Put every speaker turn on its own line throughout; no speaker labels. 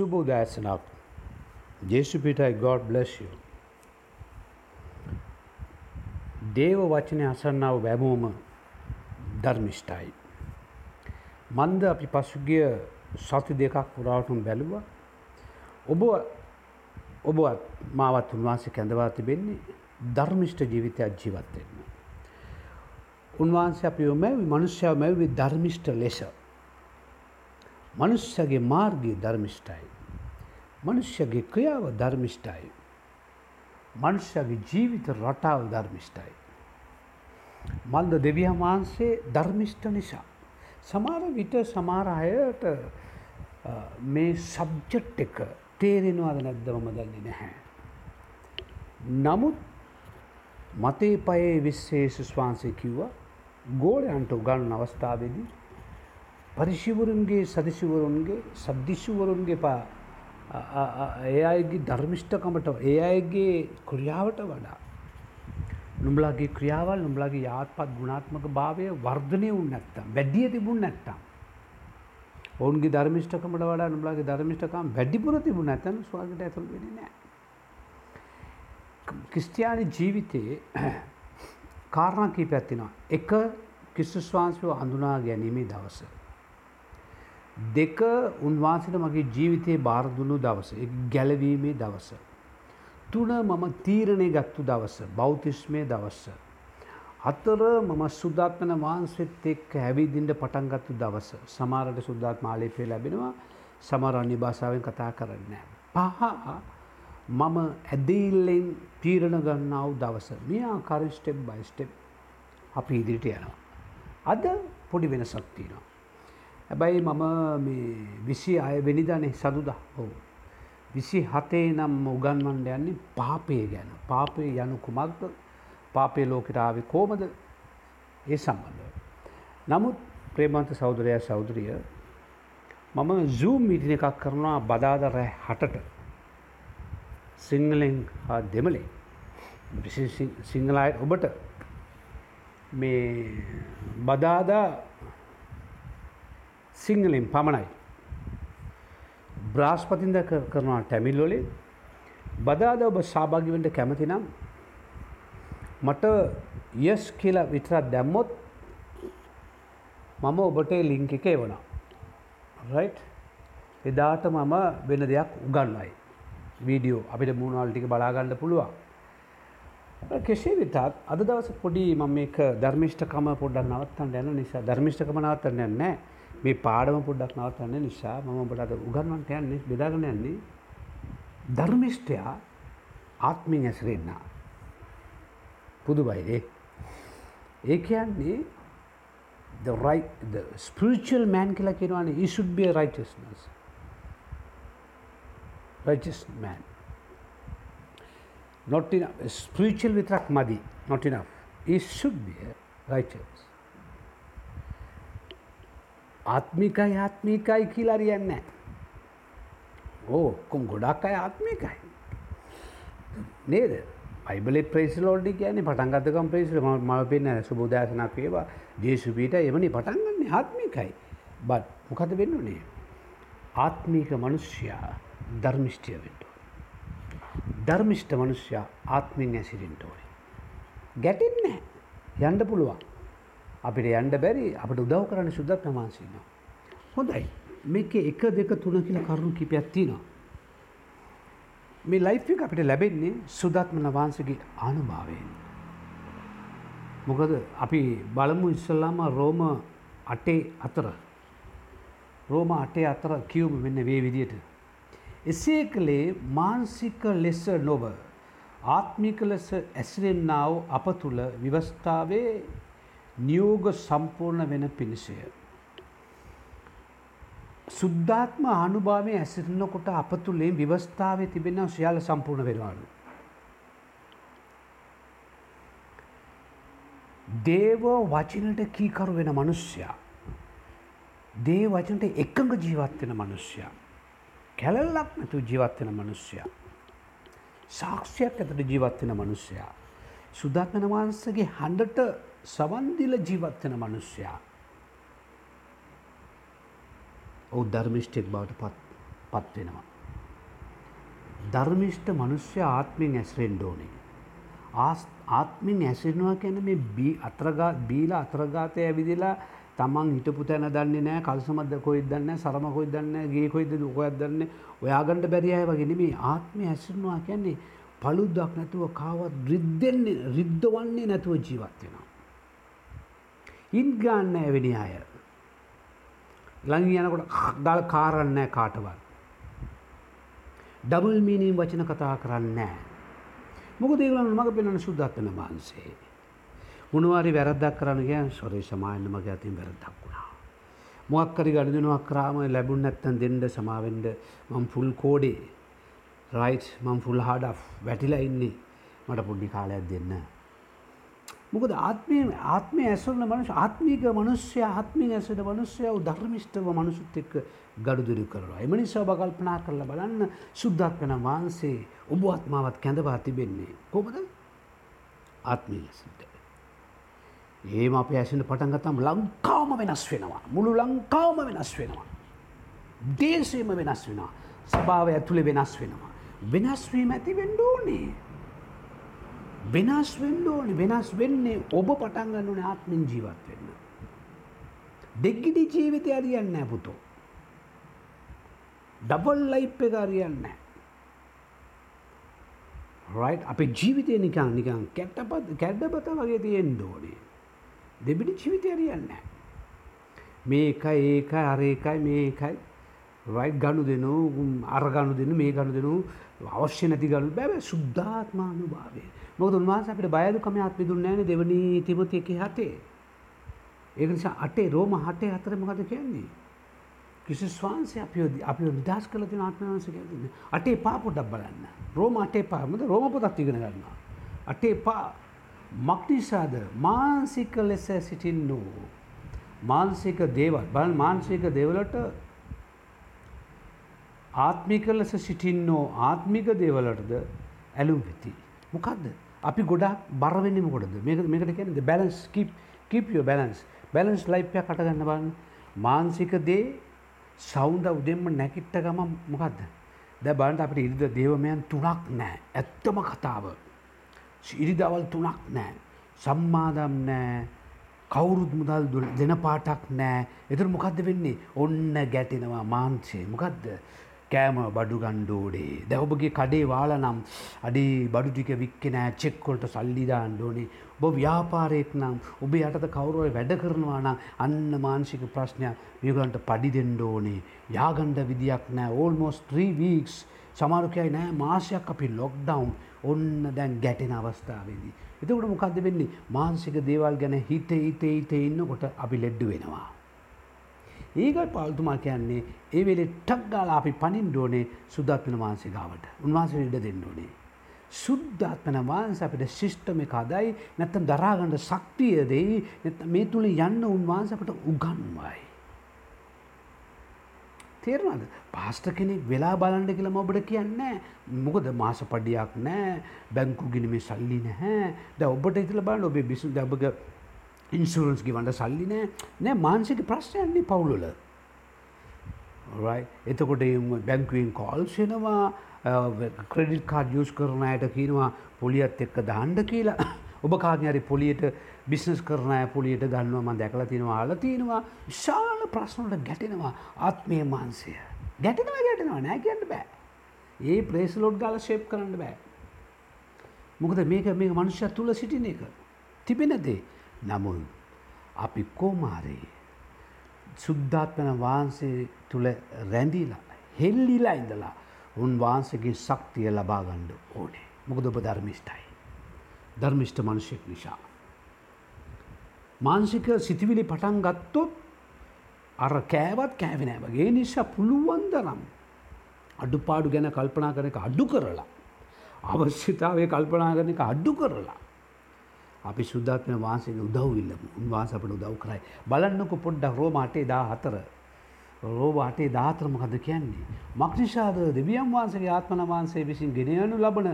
සුබ උදෑසනක් ජේසුපිටයි good බ්ලස් you. දේව වචනය අසන්නාව වැැමෝම ධර්මිෂ්ටයි. මන්ද අපි පසුගිය සති දෙකක් පුරාවටුම් බැලුව ඔබ ඔබත් මාවත් උන්වහන්සේ කැඳවා තිබෙන්නේ ධර්මිෂ්ට ජීවිතයක් ජීවත්වෙන්න. උන්වහන්සේ අපි මැවි මනුෂ්‍යාව මැවි ධර්මිෂ්ට ලෙස. මනුෂ්‍යගේ මාර්ගී ධර්මිෂ්ටයි. මනුෂ්‍යගේ ක්‍රියාව ධර්මිෂ්ටයි. මනුෂ්‍යගේ ජීවිත රටාව ධර්මිෂ්ටයි. මන්ද දෙවියන් වහන්සේ ධර්මිෂ්ට නිසා. සමාර විට සමාර අයට මේ සබ්ජෙට් එක තේරෙනවාද නැද්ද මම දන්නේ නැහැ. නමුත් මතේ පයේ විශ්වේෂ ස්වාන්සේ කිව්වා ගෝලයන්ට උගන්න අවස්ථාවේදී පරිශිවරුන්ගේ සදිශිවරුන්ගේ සද්ධිශුවරුන්ගේ පා ඒ අයගේ ධර්මිෂ්ඨකමට ඒ අයගේ ක්‍රියාවට වඩා නුඹලාගේ ක්‍රියාවල් නුඹලාගේ යාත්පත් ගුණාත්මක භාවය වර්ධනය වුන් නැත්තම් වැඩිය තිබුණ නැත්තම් ඔවුන්ගේ ධර්මිෂ්ඨකමට වඩා නුඹලාගේ ධර්මිෂ්ඨකම් වැඩිපුර තිබුණ නැත්නම් ස්වර්ගයට ඇතුළු වෙන්නේ නැහැ. ක්‍රිස්තියානි ජීවිතයේ කාරණා කීපයක් තියෙනවා. එක ක්‍රිස්තුස් වහන්සේව හඳුනා ගැනීමේ දවස. දෙක උන්වහන්සේට මගේ ජීවිතයේ බාර දුන්නු දවස. ගැලවීමේ දවස. තුන මම තීරණය ගත්තු දවස බෞතිස්මය දවස්ස. හතර මම සුද්දාත්මන වහන්සෙත් එක් හැවිදින්ට පටන්ගත්තු දවස සමාරට සුද්දාත් මාලේපය ලැබෙනවා සමරන්නේ භාෂාවෙන් කතා කරන්න. පහ මම ඇදඉල්ලෙන් තීරණ ගන්නාව දවස මේ ආකාරෙන් ස්ටෙප් බයිස්ටෙප් අපි ඉදිරිට යනවා. අද පොඩි වෙනසක් තියෙනවා. හැබැයි මම විසි අය වෙනිදනේ සදුදා හෝ විසි හතේ නම් උගන්වන්ඩ යන්නේ පාපය ගැන. පාපය යනු කුමක්ද? පාපය ලෝකට ආවේ කෝමද ඒ සම්බන්ධව. නමුත් ප්‍රේමන්ත සෞදරය සෞදරිය මම සූම් මිටින එකක් කරනවා බදාද රෑ හටට. සිංහලෙන් හා දෙමලේ සිංහලයි ඔබට මේ බදාදා සිංහලෙන් පමණයි. බ්‍රාස්පතින්ද කරනවා ටැමිල්ලොලේ බදාද ඔබ සභාගිවෙන්ට කැමති නම් මට යස් කියලා විතරත් දැම්මොත් මම ඔබට ලිංක එක එවනා රයි් එදාට මම වෙන දෙයක් උගන්නයි වීඩියෝ අපිට මුණවල් ටික බලාගන්න පුළුවන්. කෙසේ විතත් අද දවස පොඩි මම මේක ධර්මිෂ්ඨකම පොඩ්ඩක් නවත්තන්න යන නිසා ධර්මිෂ්ඨකම නවත්තන්න යන්නේ මේ පාඩම පොඩ්ඩක් නවත්තන්න නිසා මම ඔබට අද උගන්වන්නට යන්නේ බෙදාගෙන යන්නේ ධර්මිෂ්ඨයා ආත්මින් ඇසරෙන්න. පුදුබයි ඒ ඒ කියන්නේ the right the spiritual man කියලා කියනවානේ. He should be a righteousness. Righteous man. Not enough. Spiritual විතරක් මදි. Not enough. He should be a righteous. ආත්මිකයි ආත්මිකයි කියලා හරියන්නේ ඕ කොම් ගොඩක් අය ආත්මිකයි. නේද? බයිබලෙ ප්‍රේසිලෝඩි කියන්නේ පටන්ගතකම් ප්‍රේසිල. ම පෙන්න සුබෝදෑසනක් වේවා. ජේසුපීට එමනි පටන්ගන්නේ ආත්මිකයි. බත් මොකද වෙන්නුනේ ආත්මීක මනුෂ්‍යයා ධර්මිෂ්ටිය වෙන්ට ධර්මිෂ්ට මනුෂ්‍යයා ආත්මින් ඇසිරින්ට ඕනි. ගැටෙන්නේ යන්ඩ පුළුවන්. අපිට යන්ඩ බැරි අපට උදව් කරන්න සුද්දත් නමාන්සිනවා හොඳයි මේක එක දෙක තුන කියල කරුණු කිපයක් තිනවා මේ ලයිෆ් එක අපිට ලැබෙන්නේ සුදත්මන වහන්සගේ ආනුභාවයෙන්. මොකද අපි බලමු ඉස්සල්ලාම රෝම අටේ අතර රෝම අටේ අතර කියවම වෙන්න වේ විදියට. එසේ කළේ මාන්සික ලෙස නොව ආත්මික ලෙස ඇසිරෙන්න්නාව අප තුළ විවස්ථාවේ නියෝග සම්පූර්ණ වෙන පිණිසය. සුද්ධාත්ම ආනුභාවය ඇසිරෙනකොට අප තුළේ ව්‍යවස්ථාවේ තිබෙන සියල්ල සම්පූර්ණ වෙනවාලු. දේව වචනට කීකරු වෙන මනුෂ්‍යයා. දේ වචනට එකඟ ජීවත්වෙන මනුෂ්‍යයා. කැලල්ලක් නැතු ජීවත්වෙන මනුෂ්‍යයා. සාක්ෂයක් ඇතට ජීවත්වෙන මනුෂ්‍යයා. සුදත්මන වහන්සගේ හඬට සවන්දිල ජීවත්වෙන මනුෂ්‍යයා. ඔහු ධර්මිෂ්ටෙක් බවට පත් පත්වෙනවා. ධර්මිෂ්ට මනුෂ්‍ය ආත්මෙන් ඇස්රෙන්ඩ ඕනේ. ආත්මින් ඇසිරෙනවා කියන මේ බී අත්‍රගා බීල අත්‍රගාතය ඇවිදිලා තමන් හිටපු තැන දන්නේ නෑ කල්සමද කොයිද දන්න සරම කොයි දන්න ගේ කොයිද දුකොයක් දන්න ඔයාගණඩ බැරියය වගෙන මේ ආත්මය ඇසිරනවා කියන්නේ පළුද්දක් නැතුව කාවත් රිද්දෙන්නේ රිද්ධ වන්නේ නැතුව ජීවත් වෙනවා. ඉන් ගන්න ඇවෙනි අය ළඟ යනකොට දල් කාරන්නෑ කාටවත්. ඩබල් මීනීම් වචන කතා කරන්නේ. මොකද ඒගොල්ලන් මඟ පෙන්වන සුද්ධාත්මන වහන්සේ. මොනවාරි වැරද්දක් කරන්න ගියන් සොරේ සමායන්න මගේ අතින් වැරද්දක් වුණා. මොකක් හරි ගනුදෙනුවක් කරාම ලැබුණ නැත්තම් දෙන්න සමාවෙන්න මම ෆුල් කෝඩේ රයිට් මම ෆුල් හාඩ් වැටිලා ඉන්නේ මට පොඩ්ඩි කාලයක් දෙන්න. මොකද ආත්මය ආත්මය ඇසුරන මනුෂ ආත්මික මනුස්්‍යය ආත්මික ඇසට මනුස්්‍යයව ධර්මිෂ්ටව මනුසුත් එක්ක ගඩුදුරු කරවා. එම නිසා බකල්පනා කරලා බලන්න සුද්දක් වෙන වහන්සේ ඔබ ආත්මාවත් කැඳවා තිබෙන්නේ. කොමද ආත්මී ලෙසට. ඒම අප ඇසිට පටන්ගතම් ලංකාවම වෙනස් වෙනවා. මුළු ලංකාවම වෙනස් වෙනවා. දේශයම වෙනස් වෙනවා. සභාව ඇතුළේ වෙනස් වෙනවා. වෙනස්වීම ඇති වෙන්ඩෝනේ. වෙනස් වෙන්න ඕනි වෙනස් වෙන්නේ ඔබ පටන්ගන්න ඕන ආත්මින් ජීවත් වෙන්න. දෙක්ගිඩි ජීවිතය අරියන්න පුතෝ. ඩබල් ලයිප් එක අරියන්න. රයි් අප ජීවිතය නිකං නිකං කැට්ටපත් කැඩ්ඩපත වගේ තියෙන් දෝනේ. දෙබිඩි ජීවිතය අරියන්න. මේකයි ඒකයි අරේකයි මේකයි රයි් ගණු දෙනු අර ගණු දෙනු මේ ගණු දෙනු අවශ්‍ය නැති ගණු බැබ සුද්ධාත්මානු භාවය මොකද උන්වහන්ස අපිට බයදුකම ආත්මි දුන්නෑන දෙවනි තිමති එක හතේ. ඒක නිසා අටේ රෝම හටේ අතර මොකද කියන්නේ. කිසිස් වහන්සේ අප අපි නිදස් කල තින ආත්මවන්ස කියන්න අටේ පා පොඩක් බලන්න රෝම අටේ පාමද රෝම පොතක් ඉගෙන ගන්නවා. අටේ පා මක්නිසාද මාන්සික ලෙස සිටින් නෝ. මාන්සික දේවත් බල මාන්සික දෙවලට ආත්මික ලෙස සිටින්නෝ ආත්මික දේවලටද ඇලුම් වෙති. මොකක්ද අපි ගොඩක් බරවෙන්නම කොටද මේක මේකට කියනද බැලන්ස් කිපියෝ බැලන්ස් බැලන්ස් ලයිප්ය කටගන්න බන්න මාන්සික දේ සෞන්ද උදෙන්ම නැකිට්ට ගම මොකක්ද දැ බන්ට අපට ඉරිද දේවමයන් තුනක් නෑ ඇත්තම කතාව. ඉරිදවල් තුනක් නෑ සම්මාදම් නෑ කවුරුත් මුදල් දෙන පාටක් නෑ එතුර මොකක්ද වෙන්නේ? ඔන්න ගැටෙනවා මාන්සේ මොකක්ද කෑම බඩු ගණ්ඩෝඩේ දැවබගේ කඩේ වාල නම් අඩේ බඩු ටික වික්කෙනෑ චෙක්කොල්ට සල්ලිදාන්න ඕනේ. ඔබ ව්‍යාපාරයෙක් නම් ඔබේ යටත කවරුව වැඩ කරනවා නම් අන්න මාංශික ප්‍රශ්නයක් මියගන්ට පඩි දෙන්න ඕනේ. යාගණ්ඩ විදියක් නෑ. ඕල්මෝස් ත්‍රී වීක්ස් සමාරුකයයි නෑ මාසයක් අපි ලොක්ඩවන්් ඔන්න දැන් ගැටෙන අවස්ථාවේදී. එතකොට මොකක්ද වෙන්නේ? මාන්සික දේවල් ගැන හිත හිත හිත ඉන්නකොට අපි ලෙඩ්ඩු වෙනවා. ඒකයි පාල්තුමා කියන්නේ ඒ වෙලේ ටක් ගාලා අපි පනින්න ඕනේ සුද්ධාත්මන වහන්සේ ගාවට. උන්වහන්සේ ඉඩ දෙන්න ඕනේ. සුද්ධාත්මන වහන්සේ අපිට සිස්ටම් එක හදයි නැත්නම් දරා ගන්න ශක්තිය දෙයි නැත්නම් මේ තුල යන්න උන්වහන්සේ අපිට උගන්වයි. තේරෙනවද? පාස්ටර් කෙනෙක් වෙලා බලන්න කියලා මම ඔබට කියන්නේ මොකද මාස පඩියක් නැහැ, බැංකු ගිණුමේ සල්ලි නැහැ. දැන් ඔබට හිතලා බලන්න ඔබේ බිස්නස් දැන් ඔබගේ ඉන්සුරන්ස් ගිවන්ට සල්ලි නෑ නෑ මාන්සික ප්‍රශ්නයන්නේ පවුලල එතකොට බැංකුවෙන් කෝල්සෙනවා ක්‍රඩිල් කාඩ් යස් කරන අයට කියනවා පොලියත් එක්ක දාණ්ඩ කියලා ඔබ කාඥරි පොලියට බිස්නස් කරනය පොලියට ගන්නවා ම දැකලා තිනවා අල තියෙනවා විශාල ප්‍රශ්නට ගැටෙනවා ආත්මය මාන්සය ගැටෙනවා ගැටෙනවා නෑ කියන්න බෑ ඒ ප්‍රේස්ලෝඩ් ගල ශේප් කරන්න බෑ මොකද මේක මේ මනුෂ්‍ය තුළ සිටින එක තිබෙනදේ නමුත් අපි කෝමාරේ සුද්ධාත්මන වහන්සේ තුළ රැඳීලා හෙල්ලිලා ඉඳලා උන්වහන්සේගේ ශක්තිය ලබා ගන්න ඕනේ. මොකද ඔබ ධර්මිෂ්ඨයි. ධර්මිෂ්ඨ මිනිසෙක් නිසා. මානසික සිතිවිලි පටන් ගත්තොත් අර කෑවත් කෑවේ නෑ වගේ. ඒ නිසා පුළුවන් තරම් අඩුපාඩු ගැන කල්පනා කරන එක අඩු කරලා අවශ්‍යතාවය කල්පනා කරන එක අඩු කරලා අපි සුද්ධාත්ම වහන්සේගේ උදව් ඉල්ලමු. උන්වහන්සේ අපට උදව් කරයි. බලන්නකො පොඩ්ඩක් රෝම 8:14. රෝම 8:14 මොකද කියන්නේ? මක්නිෂාද දෙවියන් වහන්සේගේ ආත්මන වහන්සේ විසින් ගෙන යනු ලබන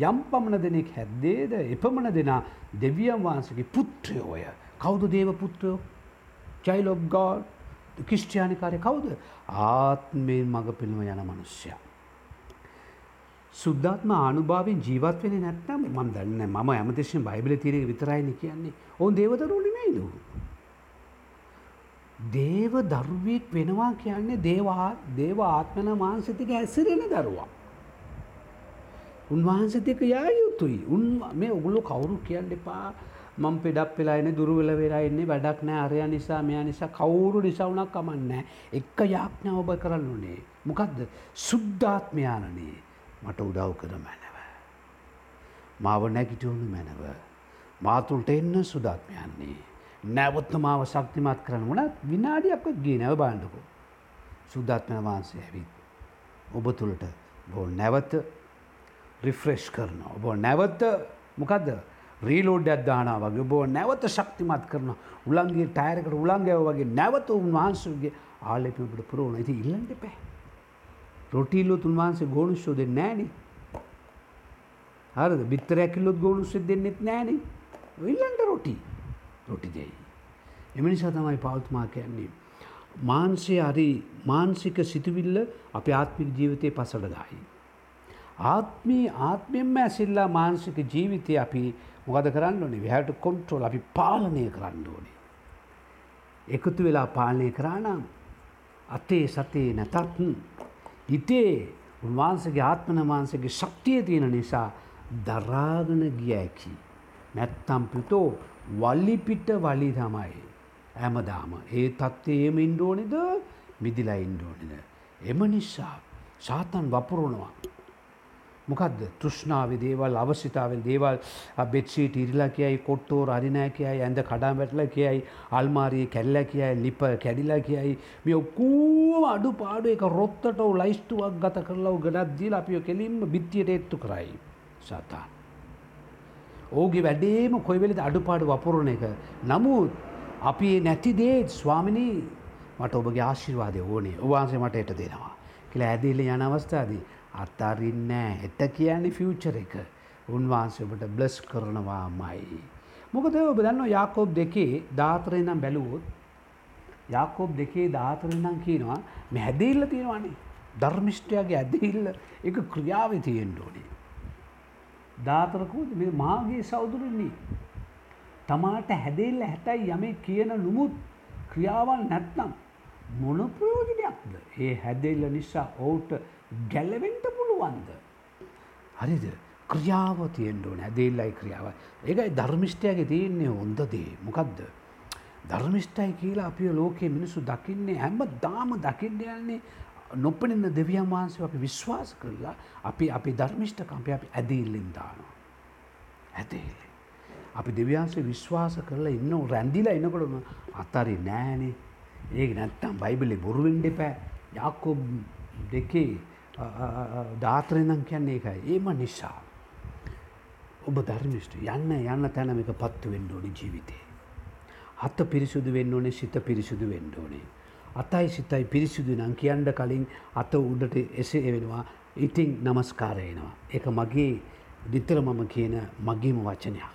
යම් පමණ දෙනෙක් හැද්දේද එපමණ දෙනා දෙවියන් වහන්සේගේ පුත්‍රයෝය. කවුද දේව පුත්‍රයෝ? child of God ක්‍රිස්තියානිකාරය කවුද? ආත්මයෙන් මඟ පිළිම යන මිනිසයා. සුද්ධාත්ම ආනුභාවෙන් ජීවත් වෙන නැත්නම් මම දන්නේ මම හැමතිස්සෙම බයිබලේ තියෙන විතරයිනේ කියන්නේ. ඔවුන් දේවදරුවෝ නෙමෙයිලු. දේව දරුවෙක් වෙනවා කියන්නේ දේවා දේව ආත්මන මාංශතික ඇසිරෙන දරුවා. උන්වහන්සතික යා යුතුයි. උන් මේ ඔගුලු කවුරු කියන්න එපා. මං පෙඩක් වෙලායින දුරුවෙල වෙලා එන්නේ වැඩක් නෑ අරය නිසා මෙයා නිසා කවුරු නිසවුනක් කමන්නෑ එක්ක යාඥා ඔබ කරන්න ඕනේ. මොකක්ද සුද්ධාත්මයානනේ මට උදව් කර මැනව. මාව නැගිටවුණු මැනව. මාතුල්ට එන්න සුදාත්මයන්නේ. නැවත්ත මාව ශක්තිමත් කරන වනත් විනාඩියක් ගේ නැව බාණ්ඩකෝ. සුද්ධාත්මන වහන්සේ ඇවිත්. ඔබ තුළට බෝ නැවත රිෆ්‍රෙෂ් කරන. ඔබ නැවත්ත මොකක්ද රීලෝඩ්ඩත් දානා වගේ බෝ නැවත ශක්තිමත් කරන උලන්ගේ ටයරකට උලන්ගෑව වගේ නැවත උන්වහන්සගේ ආලෙපිට පුරුවන ඇති ඉල්ලන්ට පැ. රොටිල්ලොත් උන්වහන්සේ ගෝනුෂ්‍යෝ දෙ නෑන. හරද බිත්තරැකිල්ලොත් ගෝනුෂ්‍ය දෙන්නෙත් නෑන ඉල්ලන්ට රොටි රොටි දෙයි. එමනිසා තමයි පෞත්මා කියන්නේ. මාන්සේ හරි මාන්සික සිතුවිල්ල අප ආත්මික ජීවිතය පසඩදායි. ආත්මී ආත්මෙන්ම ඇසිල්ලා මාන්සික ජීවිතය අපි මොකද කරන්න ඕනේ වැහැට කොන්ට්‍රෝල් අපි පාලනය කරන්න ඕනේ. එකතු වෙලා පාලනය කරානම් අතේ සතේ නැතත් හිතේ උන්වහන්සගේ ආත්මන වහන්සගේ ශක්තිය තියෙන නිසා දරාගන ගියඇකි. නැත්තම් පිතෝ වල්ලිපිට වලි තමයි. ඇමදාම ඒ තත්ත්වයම ඉන්ඩෝනිද මිදිලා ඉන්ඩෝනිද. එම නිසා සාතන් වපුරුණවා. මොකක්ද තෘෂ්ණාව දේවල් අවශ්‍යතාවෙන් දේවල් බෙත්සීට ඉරිලා කියයි කොට්ටෝ රරිනෑ කියයි ඇඳ කඩා වැටල කියයි අල්මාරයේ කැල්ල කියයි ලිප කැඩිලා කියයි මේ ඔක්කූම අඩු පාඩු එක රොත්තට ලයිස්තුවක් ගත කරලව ගඩත් දීල අපිය කෙලින්ම බිත්තියට එත්තු කරයි සතාන්. ඕගේ වැඩේම කොයිවෙලෙද අඩුපාඩු වපුරණ එක. නමුත් අපි නැතිදේ ස්වාමිනී මට ඔබගේ ආශිර්වාදය ඕනේ ඔවාන්සේ මට එට දෙනවා. කියලා ඇදිල්ල යන අවස්ථාදී අත්තාරින්නෑ එත කියන්නේ ෆියචර එක උන්වහන්සේ ඔබට බ්ලස් කරනවා මයි. මොකද ඔබ දන්න යාකෝබ් දෙකේ ධාතරය නම් බැලුවොත් යාකෝබ් දෙකේ ධාතරය නම් කියනවා මෙ හැදඉල්ල තියෙනවානේ ධර්මිෂ්ටයාගේ ඇදහිල්ල එක ක්‍රියාව තියෙන් ඕනේ. ධාතරකුත් මේ මාගේ සෞදුරන්නේ. තමාට හැදෙල්ල හැතැයි යමේ කියන නුමුත් ක්‍රියාවල් නැත්නම් මොන ප්‍රයෝජනයක්ද ඒ හැදෙල්ල නිසා ඔවුට ගැලවෙන්ට පුළුවන්ද. හරිද ක්‍රියාව තියෙන්ඩුවන ඇදෙල්ලයි ක්‍රියාව. ඒකයි ධර්මිෂ්ටයගේ තියෙන්නේ හොන්දදේ මොකක්ද. ධර්මිෂ්ටයි කියලා අපිය ලෝකයේ මිනිසු දකින්නේ හැම දාම දකින්න යන්නේ නොපනින්න දෙවියන් වහන්සේ අපි විශ්වාස කරලා අපි අපි ධර්මිෂ්ඨකම්පය අපි ඇදඉල්ලෙන් දානවා. ඇදඉල්ල. අපි දෙවියන්සේ විශ්වාස කරලා ඉන්න රැන්දිලා එනකොටම අත්තරි නෑනේ ඒ නැත්තම් බයිබලි බොරුවෙන් දෙපෑ යක්කෝ දෙකේ ධාතරනම් කියන්නේ එකයි ඒම නිසා. ඔබ ධර්මිෂ්ට යන්න යන්න තැනමික පත්තු වෙන්න ඕනි ජීවිතේ. හත්ත පිරිසුදු වෙන්න ඕනේ සිත පිරිසුදු වෙන්න ඕනේ. අතයි සිතයි පිරිසිදු නම් කියන්න කලින් අත උඩට එසේ වෙනවා ඉතිං නමස්කාරයනවා. එක මගේ දිත්තර මම කියන මගේම වචනයක්.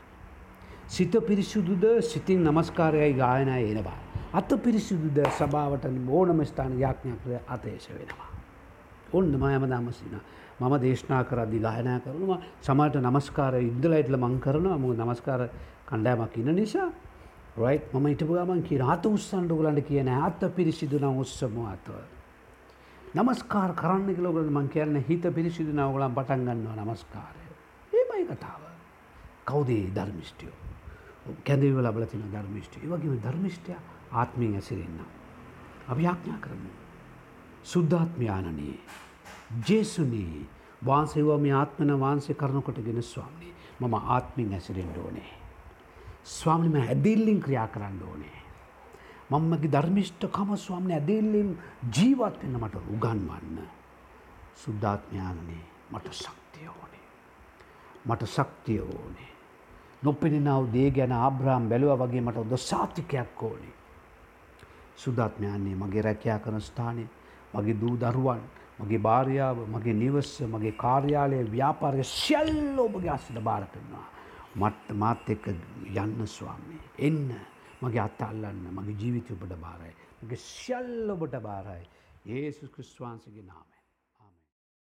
සිත පිරිසිදුද සිතින් නමස්කාරයයි ගායනය එනවා. අත පිරිසිදුද සභාවට ඕනම ස්ථාන යාඥාකර අතේශ වෙනවා. ඔන්න මයම දමසින මම දේශනා කරදදි ගායනය කරනවා සමට නමස්කාර ඉදලයිටල මං කරනවා ම නමස්කාර කණ්ඩෑමක් ඉන්න නිසා රයි් මම ඉටපු ගමන් කිය අත උත්සන්ඩ ගලන්ට කියන අත්ත පිරිසිදුන උත්සම අතව. නමස්කාර කරන්න කලෝගල මං කියන්න හිත පිරිසිදුන ඔගලන් පටන් ගන්නවා නමස්කාරය. ඒමයි කතාව. කවුදේ ධර්මිෂ්ටියෝ. කැඳව ලබල තින ධර්මිෂ්ටිය වගේම ධර්මිෂ්ටය ආත්මී ඇසිරෙන්න්න. අපි ආඥා කරමු. සුද්ධාත්මයානනයේ. ජේසුනී වාන්සේවා මේ ආත්මන වහන්සේ කරනකොට ගෙන ස්වාමී මම ආත්මින් ඇසිරෙන්ඩ ඕනේ. ස්වාමිම ඇදිල්ලින් ක්‍රියා කරන්න ඕනේ. මංමගේ ධර්මිෂ්ඨකම ස්වාමන ඇදෙල්ලින් ජීවත් වෙන්න මට උගන්වන්න. සුද්ධාත්මයානනේ මට ශක්තිය ඕනේ. මට ශක්තිය ඕනේ. නොපෙනෙනව දේ ගැන ආබ්‍රාම් බැලුව වගේ මට ඔොද සාතිකයක් ඕනේ. සුදත්මයන්නේ මගේ රැකයා කරන ස්ථානය මගේ දූ දරුවන් මගේ භාරයාව මගේ නිවස්ස මගේ කාර්යාලය ව්‍යාපාරය ශැල් ඔබගේ අස්සට භාර කරනවා. මට මාත් එක්ක යන්න ස්වාමී. එන්න මගේ අත්ත අල්ලන්න මගේ ජීවිතය ඔබට බාරයි. මගේ ශල් ඔබට බාරයි. ඒසු ක්‍රිස්වාන්සගේ නාම.